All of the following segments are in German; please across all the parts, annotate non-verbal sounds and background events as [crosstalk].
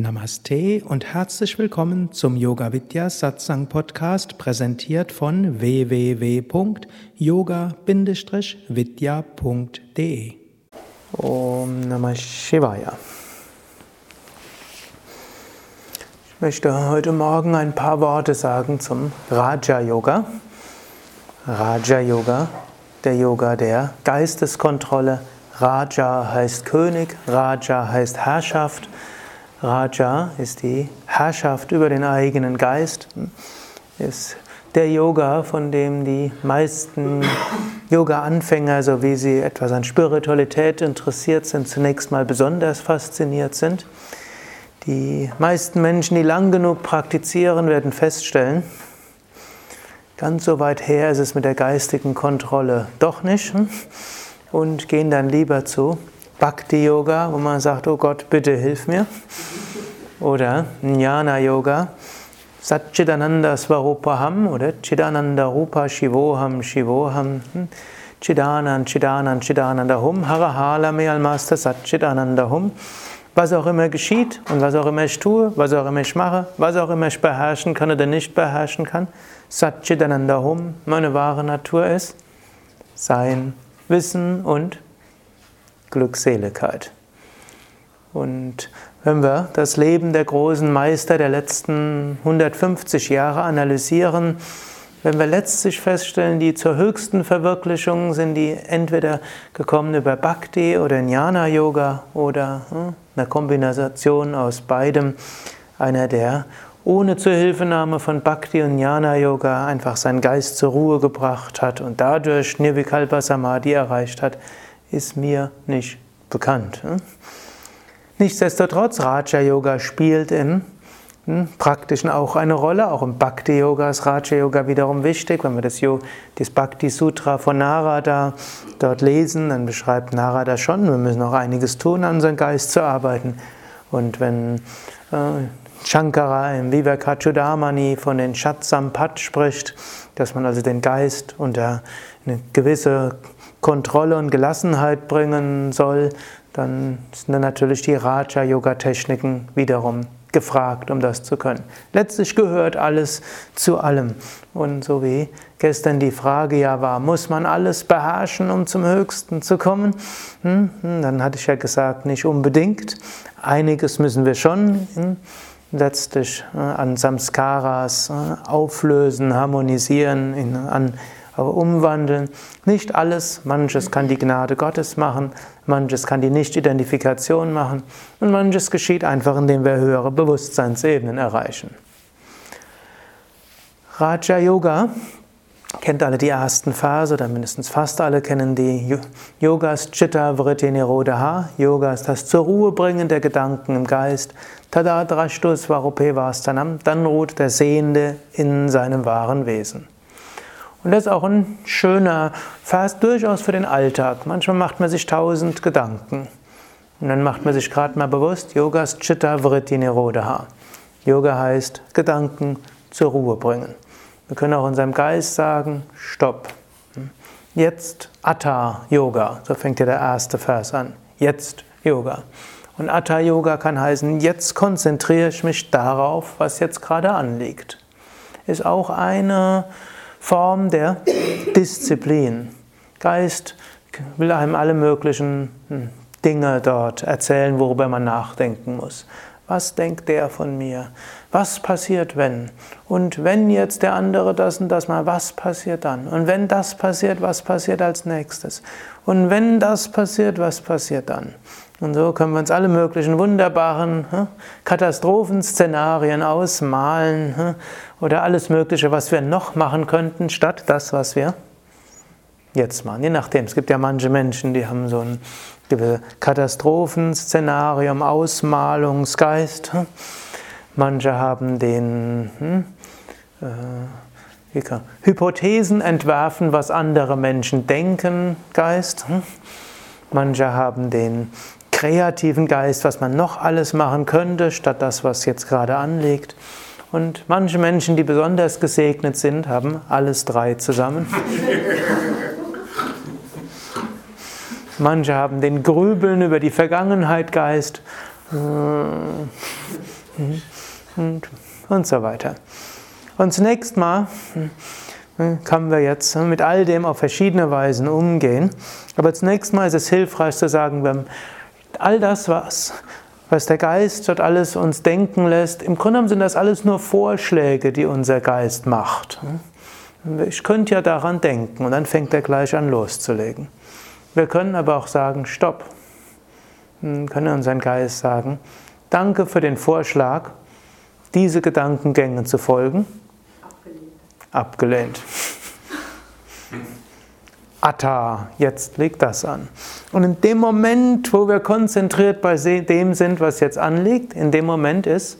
Namaste und herzlich willkommen zum Yoga Vidya Satsang Podcast, präsentiert von www.yoga-vidya.de. Om Namah Shivaya. Ich möchte heute Morgen ein paar Worte sagen zum Raja Yoga. Raja Yoga, der Yoga der Geisteskontrolle. Raja heißt König, Raja heißt Herrschaft. Raja ist die Herrschaft über den eigenen Geist, ist der Yoga, von dem die meisten Yoga-Anfänger, so wie sie etwas an Spiritualität interessiert sind, zunächst mal besonders fasziniert sind. Die meisten Menschen, die lang genug praktizieren, werden feststellen, ganz so weit her ist es mit der geistigen Kontrolle doch nicht und gehen dann lieber zu Bhakti Yoga, wo man sagt, oh Gott, bitte hilf mir. Oder Jnana Yoga, Satchidananda Svarupaham oder Chidananda Rupa Shivoham Shivoham. Hm? Chidanan, Chidanan, Chidananda Hum, Harahala Master Satchidananda Hum. Was auch immer geschieht und was auch immer ich tue, was auch immer ich mache, was auch immer ich beherrschen kann oder nicht beherrschen kann, Satchidananda Hum, meine wahre Natur ist Sein, Wissen und Glückseligkeit. Und wenn wir das Leben der großen Meister der letzten 150 Jahre analysieren, wenn wir letztlich feststellen, die zur höchsten Verwirklichung sind die entweder gekommen über Bhakti oder Jnana Yoga oder hm, eine Kombination aus beidem, einer der ohne Zuhilfenahme von Bhakti und Jnana Yoga einfach seinen Geist zur Ruhe gebracht hat und dadurch Nirvikalpa Samadhi erreicht hat, ist mir nicht bekannt. Hm? Nichtsdestotrotz, Raja Yoga spielt im hm, Praktischen auch eine Rolle. Auch im Bhakti Yoga ist Raja Yoga wiederum wichtig. Wenn wir das, das Bhakti Sutra von Narada dort lesen, dann beschreibt Narada schon, wir müssen auch einiges tun, an unserem Geist zu arbeiten. Und wenn äh, Shankara im Vivekachudamani von den Shatsampat spricht, dass man also den Geist unter eine gewisse Kontrolle und Gelassenheit bringen soll, dann sind dann natürlich die Raja-Yoga-Techniken wiederum gefragt, um das zu können. Letztlich gehört alles zu allem. Und so wie gestern die Frage ja war, muss man alles beherrschen, um zum Höchsten zu kommen? Hm, hm, dann hatte ich ja gesagt, nicht unbedingt. Einiges müssen wir schon hm, letztlich äh, an Samskaras äh, auflösen, harmonisieren, an aber umwandeln. Nicht alles, manches kann die Gnade Gottes machen, manches kann die Nicht-Identifikation machen und manches geschieht einfach, indem wir höhere Bewusstseinsebenen erreichen. Raja Yoga kennt alle die ersten Verse oder mindestens fast alle kennen die Yogas Chitta Vritti Nirodha. Yoga ist das zur Ruhe bringen der Gedanken im Geist. Tada Drashtu Svarupe Vastanam. Dann ruht der Sehende in seinem wahren Wesen. Und das ist auch ein schöner Vers, durchaus für den Alltag. Manchmal macht man sich tausend Gedanken. Und dann macht man sich gerade mal bewusst, Yogas Chitta Vritti Nirodha. Yoga heißt Gedanken zur Ruhe bringen. Wir können auch unserem Geist sagen, Stopp. Jetzt Atta Yoga. So fängt ja der erste Vers an. Jetzt Yoga. Und Atta Yoga kann heißen, jetzt konzentriere ich mich darauf, was jetzt gerade anliegt. Ist auch eine Form der Disziplin. Geist will einem alle möglichen hm, Dinge dort erzählen, worüber man nachdenken muss. Was denkt der von mir? Was passiert, wenn? Und wenn jetzt der andere das und das mal, was passiert dann? Und wenn das passiert, was passiert als nächstes? Und wenn das passiert, was passiert dann? Und so können wir uns alle möglichen wunderbaren hm, Katastrophenszenarien ausmalen hm, oder alles Mögliche, was wir noch machen könnten, statt das, was wir jetzt machen. Je nachdem. Es gibt ja manche Menschen, die haben so ein Katastrophenszenarium, Ausmalungsgeist. Manche haben den hm, äh, Hypothesen entwerfen, was andere Menschen denken, Geist. Hm. Manche haben den kreativen Geist, was man noch alles machen könnte, statt das, was jetzt gerade anliegt. Und manche Menschen, die besonders gesegnet sind, haben alles drei zusammen. Manche haben den Grübeln über die Vergangenheit Geist. Mhm. Und, und so weiter. Und zunächst mal hm, können wir jetzt mit all dem auf verschiedene Weisen umgehen. Aber zunächst mal ist es hilfreich zu sagen, all das, was, was der Geist dort alles uns denken lässt, im Grunde genommen sind das alles nur Vorschläge, die unser Geist macht. Ich könnte ja daran denken und dann fängt er gleich an loszulegen. Wir können aber auch sagen, stopp. Wir hm, können unseren Geist sagen, danke für den Vorschlag, diese Gedankengänge zu folgen. Abgelehnt. Abgelehnt. [laughs] Atta, jetzt liegt das an. Und in dem Moment, wo wir konzentriert bei dem sind, was jetzt anliegt, in dem Moment ist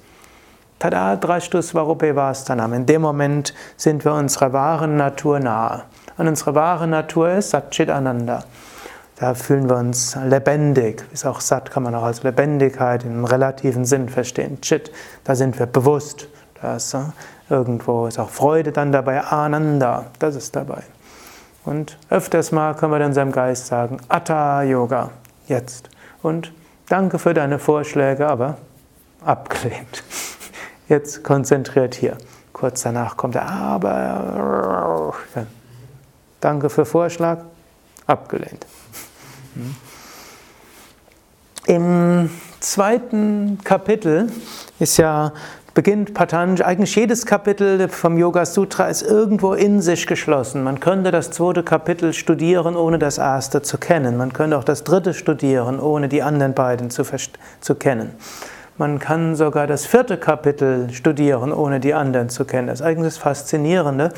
Tada Drashtus Varupevastanam. In dem Moment sind wir unserer wahren Natur nahe. Und unsere wahre Natur ist Satchit Ananda. Da fühlen wir uns lebendig. Ist auch Sat kann man auch als Lebendigkeit im relativen Sinn verstehen. Chit, da sind wir bewusst. Da äh, irgendwo ist auch Freude dann dabei. Ananda, das ist dabei. Und öfters mal können wir dann seinem Geist sagen, Atta Yoga, jetzt. Und danke für deine Vorschläge, aber abgelehnt. [laughs] Jetzt konzentriert hier. Kurz danach kommt er, aber. Danke für Vorschlag, abgelehnt. Im zweiten Kapitel ist ja beginnt Patanjali, eigentlich jedes Kapitel vom Yoga Sutra ist irgendwo in sich geschlossen. Man könnte das zweite Kapitel studieren, ohne das erste zu kennen. Man könnte auch das dritte studieren, ohne die anderen beiden zu, zu kennen. Man kann sogar das vierte Kapitel studieren, ohne die anderen zu kennen. Das ist eigentlich das Faszinierende.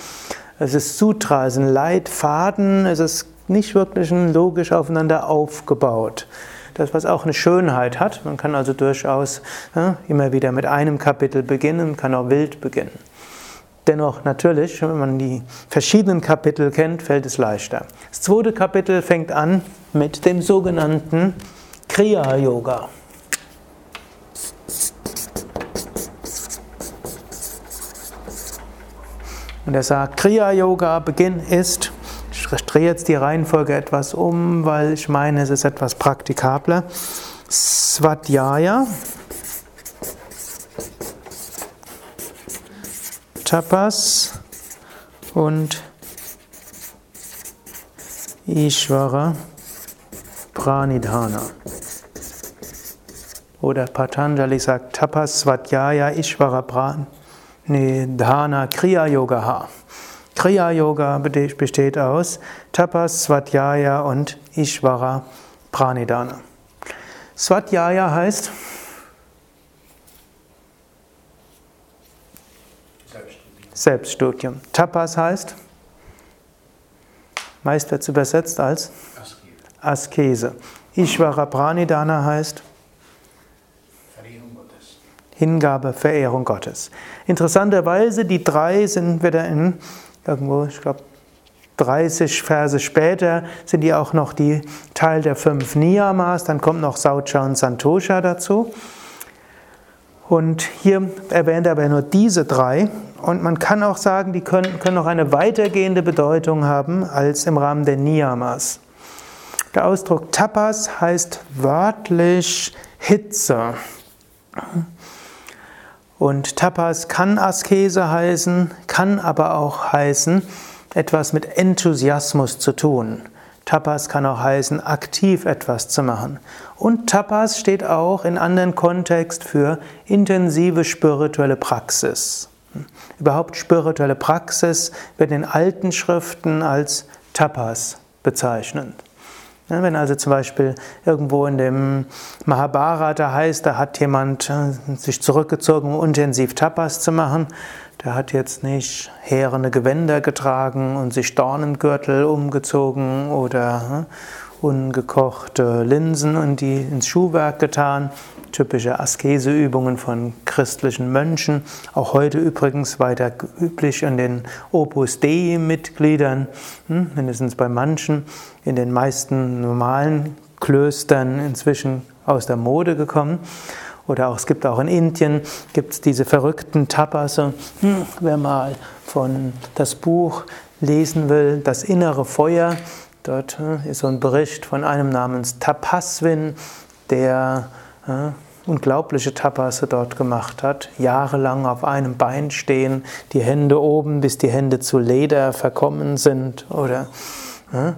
Es ist Sutra, es ist ein Leitfaden, es ist nicht wirklich logisch aufeinander aufgebaut. Das, was auch eine Schönheit hat. Man kann also durchaus ja, immer wieder mit einem Kapitel beginnen, kann auch wild beginnen. Dennoch natürlich, wenn man die verschiedenen Kapitel kennt, fällt es leichter. Das zweite Kapitel fängt an mit dem sogenannten Kriya Yoga. Und er sagt, Kriya Yoga Beginn ist drehe jetzt die Reihenfolge etwas um, weil ich meine, es ist etwas praktikabler. Svadhyaya, Tapas und Ishvara Pranidhana. Oder Patanjali sagt Tapas Svadhyaya Ishvara Pranidhana Kriya Yoga. Kriya Yoga besteht aus Tapas, Svadhyaya und Ishvara Pranidhana. Svadhyaya heißt Selbststudium. Tapas heißt, meist übersetzt als Askese. Ishvara Pranidhana heißt Hingabe, Verehrung Gottes. Interessanterweise, die drei sind wieder in irgendwo, ich glaube, 30 Verse später sind die auch noch die Teil der fünf Niyamas, dann kommt noch Saucha und Santosha dazu. Und hier erwähnt er aber nur diese drei. Und man kann auch sagen, die können, können noch eine weitergehende Bedeutung haben als im Rahmen der Niyamas. Der Ausdruck Tapas heißt wörtlich Hitze. Und Tapas kann Askese heißen, kann aber auch heißen, etwas mit Enthusiasmus zu tun. Tapas kann auch heißen, aktiv etwas zu machen. Und Tapas steht auch in anderen Kontext für intensive spirituelle Praxis. Überhaupt spirituelle Praxis wird in alten Schriften als Tapas bezeichnet. Wenn also zum Beispiel irgendwo in dem Mahabharata heißt, da hat jemand äh, sich zurückgezogen, um intensiv Tapas zu machen, der hat jetzt nicht heerende Gewänder getragen und sich Dornengürtel umgezogen oder äh, ungekochte Linsen und die ins Schuhwerk getan, typische Askeseübungen von christlichen Mönchen, auch heute übrigens weiter üblich in den Opus Dei-Mitgliedern, hm, mindestens bei manchen, in den meisten normalen Klöstern inzwischen aus der Mode gekommen. Oder auch, es gibt auch in Indien, gibt es diese verrückten Tapas. Hm, wer mal von das Buch lesen will, Das innere Feuer, dort hm, ist so ein Bericht von einem namens Tapaswin, der unglaubliche Tapas dort gemacht hat. Jahrelang auf einem Bein stehen, die Hände oben, bis die Hände zu Leder verkommen sind oder ja,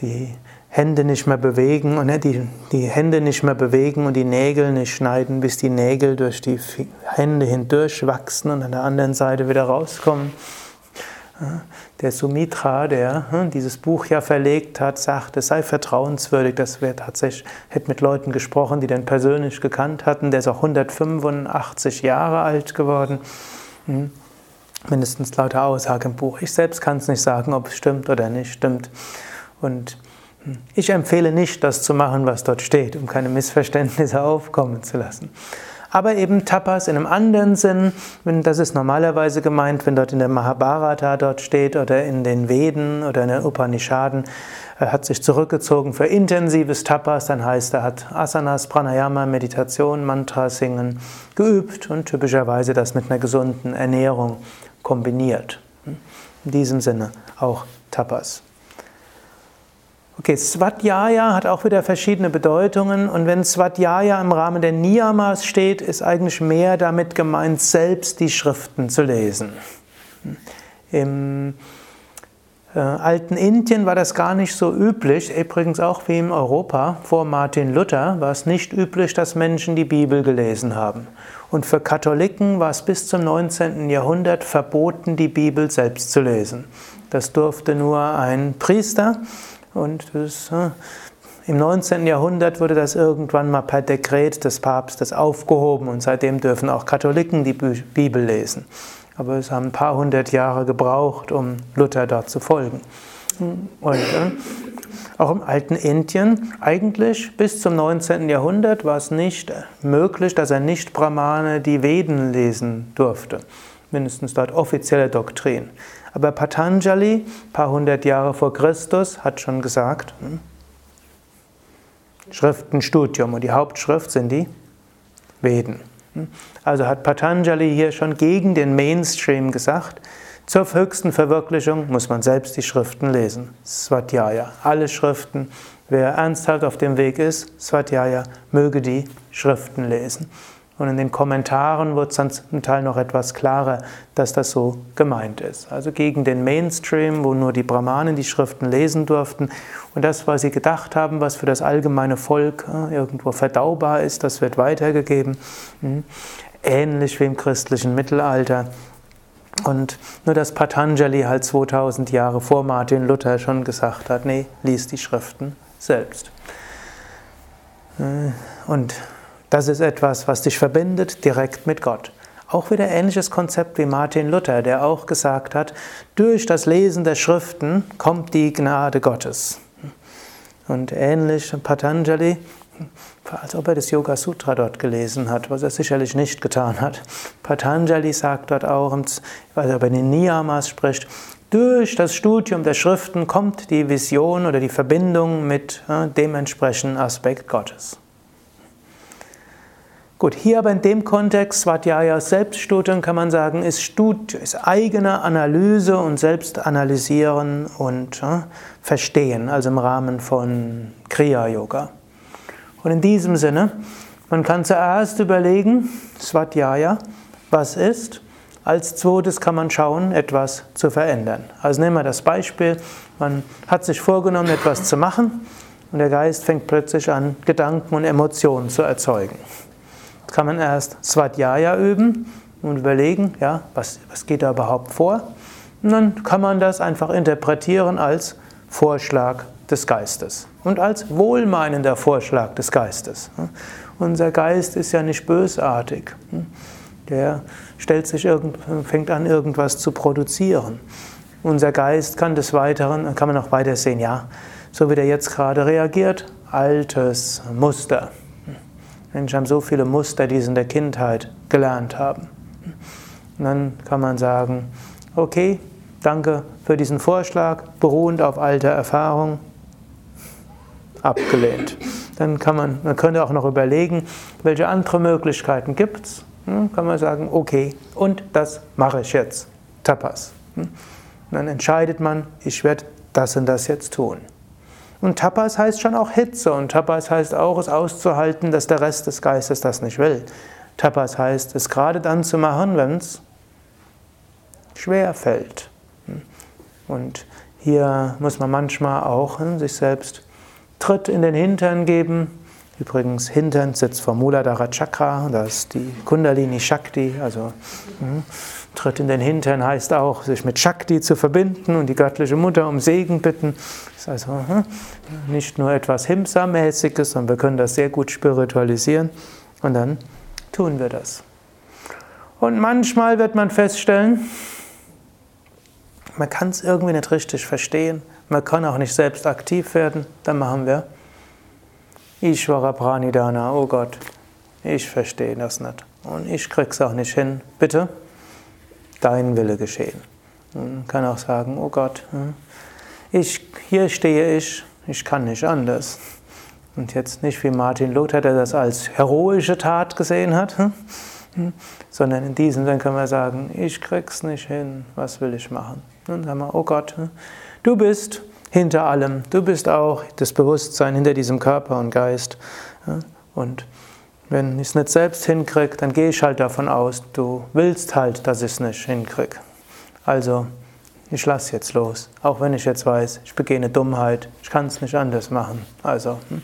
die Hände nicht mehr bewegen und die, die Hände nicht mehr bewegen und die Nägel nicht schneiden, bis die Nägel durch die Hände hindurch wachsen und an der anderen Seite wieder rauskommen. Der Sumitra, der hm, dieses Buch ja verlegt hat, sagt, es sei vertrauenswürdig, dass wir tatsächlich, hätte mit Leuten gesprochen, die den persönlich gekannt hatten. Der ist auch 185 Jahre alt geworden. Hm, mindestens laut der Aussage im Buch. Ich selbst kann es nicht sagen, ob es stimmt oder nicht stimmt. Und ich empfehle nicht, das zu machen, was dort steht, um keine Missverständnisse aufkommen zu lassen. Aber eben Tapas in einem anderen Sinn, das ist normalerweise gemeint, wenn dort in der Mahabharata dort steht oder in den Veden oder in den Upanishaden, er hat sich zurückgezogen für intensives Tapas, dann heißt er hat Asanas, Pranayama, Meditation, Mantra singen geübt und typischerweise das mit einer gesunden Ernährung kombiniert. In diesem Sinne auch Tapas. Okay, Svadhyaya hat auch wieder verschiedene Bedeutungen und wenn Svadhyaya im Rahmen der Niyamas steht, ist eigentlich mehr damit gemeint, selbst die Schriften zu lesen. Im äh, alten Indien war das gar nicht so üblich, übrigens auch wie in Europa vor Martin Luther war es nicht üblich, dass Menschen die Bibel gelesen haben. Und für Katholiken war es bis zum 19. Jahrhundert verboten, die Bibel selbst zu lesen. Das durfte nur ein Priester und das, im 19. Jahrhundert wurde das irgendwann mal per Dekret des Papstes aufgehoben und seitdem dürfen auch Katholiken die Bibel lesen. Aber es haben ein paar hundert Jahre gebraucht, um Luther dort zu folgen. Und äh, auch im alten Indien, eigentlich bis zum 19. Jahrhundert war es nicht möglich, dass ein Nicht-Brahmane die Veden lesen durfte. Mindestens dort offizielle Doktrin. Aber Patanjali, ein paar hundert Jahre vor Christus, hat schon gesagt, hm, Schriftenstudium und die Hauptschrift sind die Veden. Hm. Also hat Patanjali hier schon gegen den Mainstream gesagt, zur höchsten Verwirklichung muss man selbst die Schriften lesen. Swadhyaya, alle Schriften. Wer ernsthaft auf dem Weg ist, Swadhyaya, möge die Schriften lesen. Und in den Kommentaren wird es dann zum Teil noch etwas klarer, dass das so gemeint ist. Also gegen den Mainstream, wo nur die Brahmanen die Schriften lesen durften. Und das, was sie gedacht haben, was für das allgemeine Volk äh, irgendwo verdaubar ist, das wird weitergegeben. Hm. Ähnlich wie im christlichen Mittelalter. Und nur dass Patanjali halt 2000 Jahre vor Martin Luther schon gesagt hat, nee, lies die Schriften selbst. Äh, und das ist etwas, was dich verbindet direkt mit Gott. Auch wieder ähnliches Konzept wie Martin Luther, der auch gesagt hat, durch das Lesen der Schriften kommt die Gnade Gottes. Und ähnlich Patanjali, als ob er das Yoga Sutra dort gelesen hat, was er sicherlich nicht getan hat. Patanjali sagt dort auch, weil er über den Niyamas spricht, durch das Studium der Schriften kommt die Vision oder die Verbindung mit äh, dem entsprechenden Aspekt Gottes. Gut, hier aber in dem Kontext, Svadhyayas Selbststudium, kann man sagen, ist, Stud ist eigene Analyse und Selbstanalysieren und äh, Verstehen, also im Rahmen von Kriya-Yoga. Und in diesem Sinne, man kann zuerst überlegen, Svadhyaya, was ist? Als zweites kann man schauen, etwas zu verändern. Also nehmen wir das Beispiel, man hat sich vorgenommen, etwas zu machen und der Geist fängt plötzlich an, Gedanken und Emotionen zu erzeugen kann man erst Svadhyaya üben und überlegen, ja, was, was geht da überhaupt vor? Und dann kann man das einfach interpretieren als Vorschlag des Geistes und als wohlmeinender Vorschlag des Geistes. Unser Geist ist ja nicht bösartig. Der stellt sich irgend, fängt an, irgendwas zu produzieren. Unser Geist kann des Weiteren, kann man auch weiter sehen, ja, so wie der jetzt gerade reagiert, altes Muster. Menschen haben so viele Muster, die sie in der Kindheit gelernt haben. Und dann kann man sagen, okay, danke für diesen Vorschlag, beruhend auf alter Erfahrung, abgelehnt. Dann kann man, man könnte auch noch überlegen, welche andere Möglichkeiten gibt es. Hm, kann man sagen, okay, und das mache ich jetzt. Tapas. Hm. Dann entscheidet man, ich werde das und das jetzt tun. Und Tapas heißt schon auch Hitze und Tapas heißt auch, es auszuhalten, dass der Rest des Geistes das nicht will. Tapas heißt, es gerade dann zu machen, wenn es schwer fällt. Und hier muss man manchmal auch hm, sich selbst Tritt in den Hintern geben. Übrigens, Hintern sitzt vom Muladhara Chakra, das ist die Kundalini Shakti, also hm, Tritt in den Hintern heißt auch, sich mit Shakti zu verbinden und die göttliche Mutter um Segen bitten. Das ist also hm, nicht nur etwas Himsa-mäßiges, sondern wir können das sehr gut spiritualisieren. Und dann tun wir das. Und manchmal wird man feststellen, man kann es irgendwie nicht richtig verstehen, man kann auch nicht selbst aktiv werden, dann machen wir Ishvara Pranidana, oh Gott, ich verstehe das nicht. Und ich krieg's auch nicht hin, bitte, dein Wille geschehen. Man kann auch sagen, oh Gott, hm, ich, hier stehe ich, ich kann nicht anders. Und jetzt nicht wie Martin Luther, der das als heroische Tat gesehen hat, hm, hm, sondern in diesem Sinne können wir sagen, ich krieg's nicht hin, was will ich machen? Und dann sagen wir, oh Gott, du bist hinter allem, du bist auch das Bewusstsein hinter diesem Körper und Geist. Und wenn ich es nicht selbst hinkriege, dann gehe ich halt davon aus, du willst halt, dass ich es nicht hinkriege. Also, ich lasse jetzt los. Auch wenn ich jetzt weiß, ich begehe eine Dummheit, ich kann es nicht anders machen. Also, hm,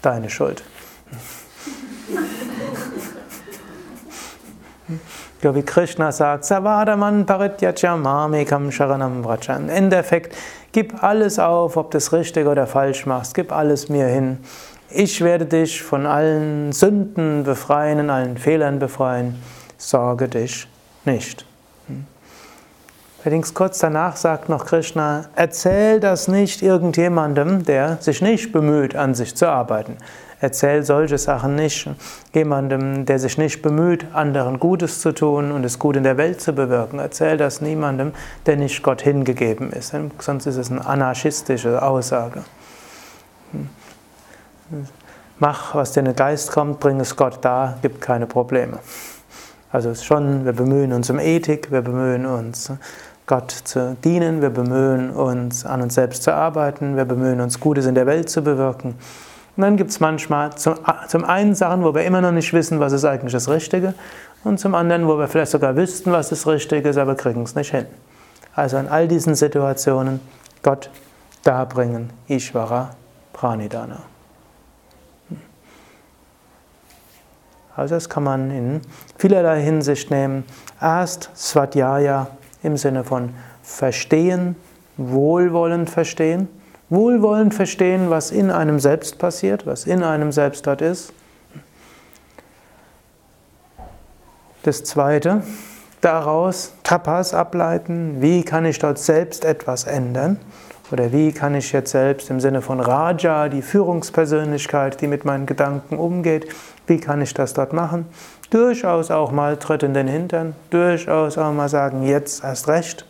deine Schuld. [laughs] Ja, wie Krishna sagt, Savadaman Parityachamamekam Sharanam Vrachan. Im Endeffekt, gib alles auf, ob du es richtig oder falsch machst, gib alles mir hin. Ich werde dich von allen Sünden befreien, allen Fehlern befreien. Sorge dich nicht. Hm. Allerdings kurz danach sagt noch Krishna, erzähl das nicht irgendjemandem, der sich nicht bemüht, an sich zu arbeiten. Erzähl solche Sachen nicht jemandem, der sich nicht bemüht, anderen Gutes zu tun und es gut in der Welt zu bewirken. Erzähl das niemandem, der nicht Gott hingegeben ist. Sonst ist es eine anarchistische Aussage. Mach, was dir in den Geist kommt, bring es Gott da, gibt keine Probleme. Also es ist schon, wir bemühen uns um Ethik, wir bemühen uns Gott zu dienen, wir bemühen uns an uns selbst zu arbeiten, wir bemühen uns Gutes in der Welt zu bewirken. Und dann gibt es manchmal zum, zum einen Sachen, wo wir immer noch nicht wissen, was ist eigentlich das Richtige, und zum anderen, wo wir vielleicht sogar wüssten, was das Richtige ist, aber kriegen es nicht hin. Also in all diesen Situationen Gott darbringen, Ishvara Pranidana. Also das kann man in vielerlei Hinsicht nehmen. Erst Svadhyaya im Sinne von verstehen, wohlwollend verstehen wohlwollend verstehen, was in einem selbst passiert, was in einem selbst dort ist. Das zweite, daraus Tapas ableiten, wie kann ich dort selbst etwas ändern? Oder wie kann ich jetzt selbst im Sinne von Raja, die Führungspersönlichkeit, die mit meinen Gedanken umgeht, wie kann ich das dort machen? Durchaus auch mal Tritt in den Hintern, durchaus auch mal sagen, jetzt erst recht.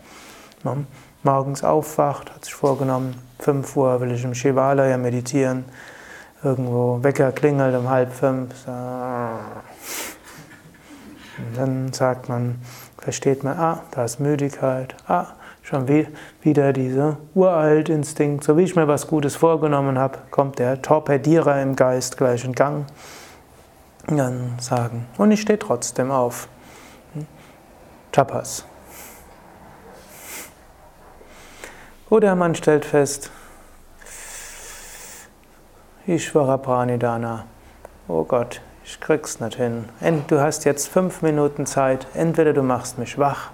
Morgens aufwacht, hat sich vorgenommen, 5 Uhr will ich im Shivalaya meditieren. Irgendwo Wecker klingelt um halb fünf. Und dann sagt man, versteht man, ah, da ist Müdigkeit, ah, schon wieder dieser uralt Instinkt, so wie ich mir was Gutes vorgenommen habe, kommt der Torpedierer im Geist gleich in Gang. Dann sagen, und ich stehe trotzdem auf. Tapas. Oder man stellt fest, Ishvara Pranidana, oh Gott, ich krieg's nicht hin. Du hast jetzt fünf Minuten Zeit, entweder du machst mich wach.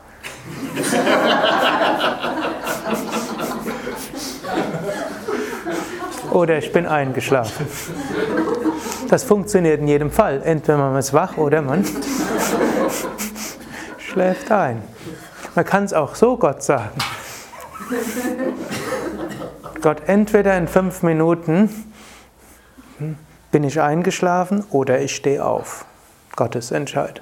[laughs] oder ich bin eingeschlafen. Das funktioniert in jedem Fall. Entweder man ist wach oder man schläft ein. Man kann es auch so Gott sagen. Gott, entweder in fünf Minuten bin ich eingeschlafen oder ich stehe auf. Gottes Entscheid.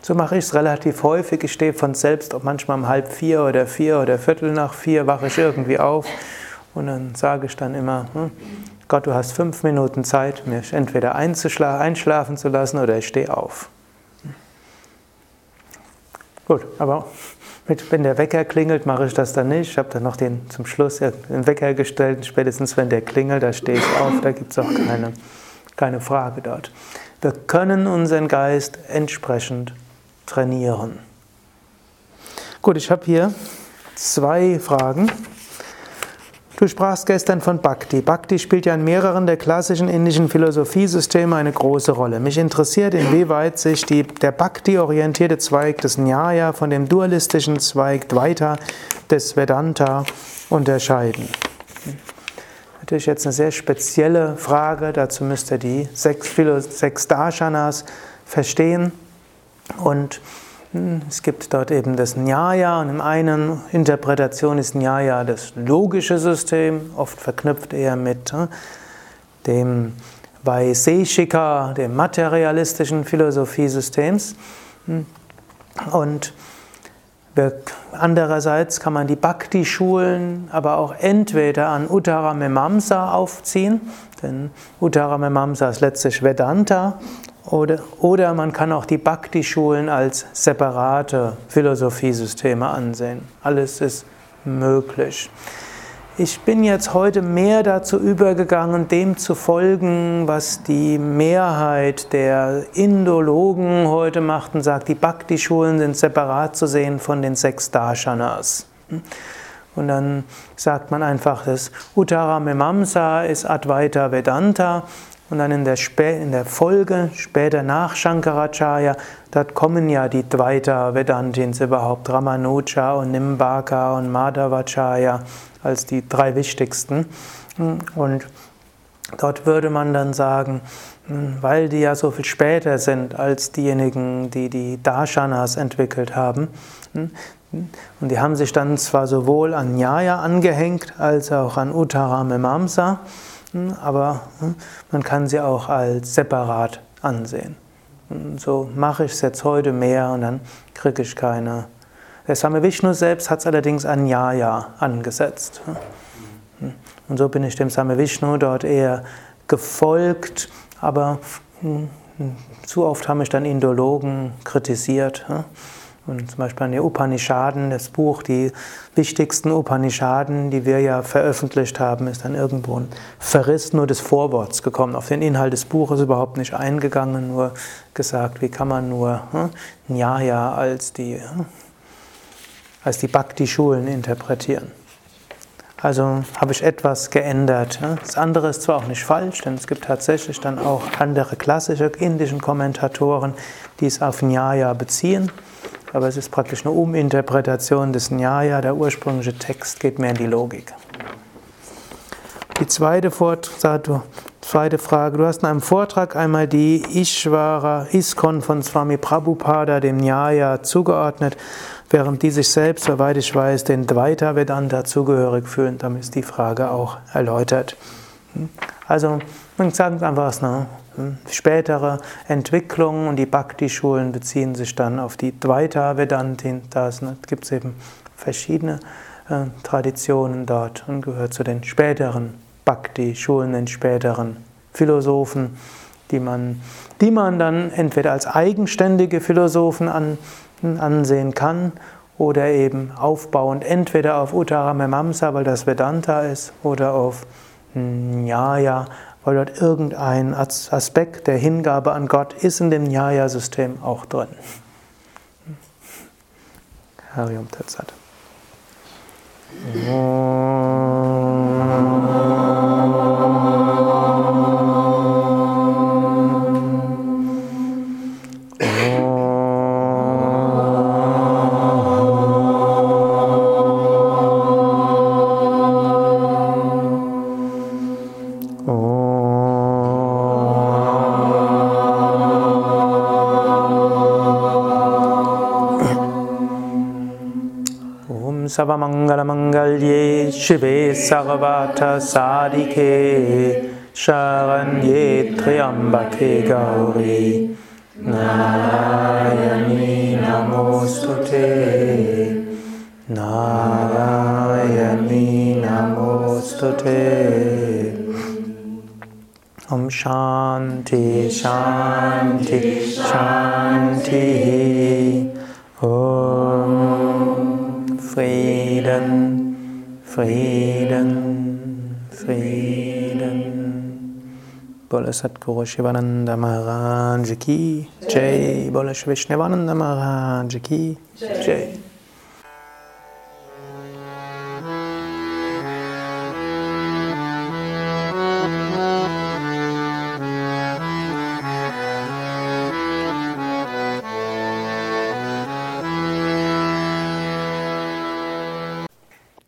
So mache ich es relativ häufig. Ich stehe von selbst, ob manchmal um halb vier oder vier oder viertel nach vier, wache ich irgendwie auf und dann sage ich dann immer, hm, Gott, du hast fünf Minuten Zeit, mich entweder einschlafen zu lassen oder ich stehe auf. Gut, aber mit, wenn der Wecker klingelt, mache ich das dann nicht. Ich habe dann noch den zum Schluss den Wecker gestellt. Spätestens wenn der klingelt, da stehe ich auf. Da gibt es auch keine, keine Frage dort. Wir können unseren Geist entsprechend trainieren. Gut, ich habe hier zwei Fragen. Du sprachst gestern von Bhakti. Bhakti spielt ja in mehreren der klassischen indischen Philosophiesysteme eine große Rolle. Mich interessiert, inwieweit sich die, der Bhakti-orientierte Zweig des Nyaya von dem dualistischen Zweig Dvaita des Vedanta unterscheiden. Natürlich jetzt eine sehr spezielle Frage, dazu müsst ihr die sechs, sechs Darshanas verstehen und es gibt dort eben das Nyaya und in einer Interpretation ist Nyaya das logische System, oft verknüpft eher mit äh, dem Vaiseshika, dem materialistischen Philosophiesystems. Und andererseits kann man die Bhakti-Schulen aber auch entweder an Uttara Mimamsa aufziehen, denn Uttara Mimamsa ist letztlich Vedanta oder, oder man kann auch die Bhakti-Schulen als separate Philosophiesysteme ansehen. Alles ist möglich. Ich bin jetzt heute mehr dazu übergegangen, dem zu folgen, was die Mehrheit der Indologen heute macht und sagt, die Bhakti-Schulen sind separat zu sehen von den sechs Darshanas. Und dann sagt man einfach, das Uttara Mimamsa ist Advaita Vedanta und dann in der, in der Folge, später nach Shankaracharya, dort kommen ja die Dvaita Vedantins überhaupt, Ramanuja und Nimbaka und Madhavacharya als die drei wichtigsten. Und dort würde man dann sagen, weil die ja so viel später sind als diejenigen, die die Darshanas entwickelt haben, und die haben sich dann zwar sowohl an Nyaya angehängt als auch an Uttara Mimamsa, aber hm, man kann sie auch als separat ansehen. Und so mache ich es jetzt heute mehr und dann kriege ich keine. Der Same Vishnu selbst hat es allerdings an Nyaya angesetzt. Hm. Und so bin ich dem Same Vishnu dort eher gefolgt, aber hm, zu oft haben mich dann Indologen kritisiert. Und zum Beispiel an den Upanishaden, das Buch, die wichtigsten Upanishaden, die wir ja veröffentlicht haben, ist dann irgendwo ein Verriss nur des Vorworts gekommen. Auf den Inhalt des Buches überhaupt nicht eingegangen, nur gesagt, wie kann man nur hm, Nyaya als die, hm, als die Bhakti-Schulen interpretieren. Also habe ich etwas geändert. Das andere ist zwar auch nicht falsch, denn es gibt tatsächlich dann auch andere klassische indischen Kommentatoren, die es auf Nyaya beziehen aber es ist praktisch eine Uminterpretation des Nyaya. Der ursprüngliche Text geht mehr in die Logik. Die zweite, zweite Frage. Du hast in einem Vortrag einmal die Ishvara Iskon von Swami Prabhupada, dem Nyaya, zugeordnet, während die sich selbst, soweit ich weiß, den Dvaita Vedanta zugehörig fühlen. Damit ist die Frage auch erläutert. Also, man sagt einfach, es ist eine Spätere Entwicklungen und die Bhakti-Schulen beziehen sich dann auf die Dvaita Vedantin. Da gibt es eben verschiedene äh, Traditionen dort und gehört zu den späteren Bhakti-Schulen, den späteren Philosophen, die man, die man dann entweder als eigenständige Philosophen an, ansehen kann oder eben aufbauend entweder auf Uttara Memamsa, weil das Vedanta ist, oder auf Nyaya, weil dort irgendein Aspekt der Hingabe an Gott ist in dem Nyaya-System auch drin. Harium Tatsat. सर्वमङ्गलमङ्गल्ये शिवे सर्वर्थसाधिके शरण्ये त्र्यम्बके गौरी नारायणी नमोऽस्तु ते नारायणी नमोऽस्तु ते ॐ शान्ति शान्ति शान्तिः Frieden, Frieden. Bola Satguru Shivananda Maharaj Ki Jai. Bola Vishnavananda Maharaj Ki Jai.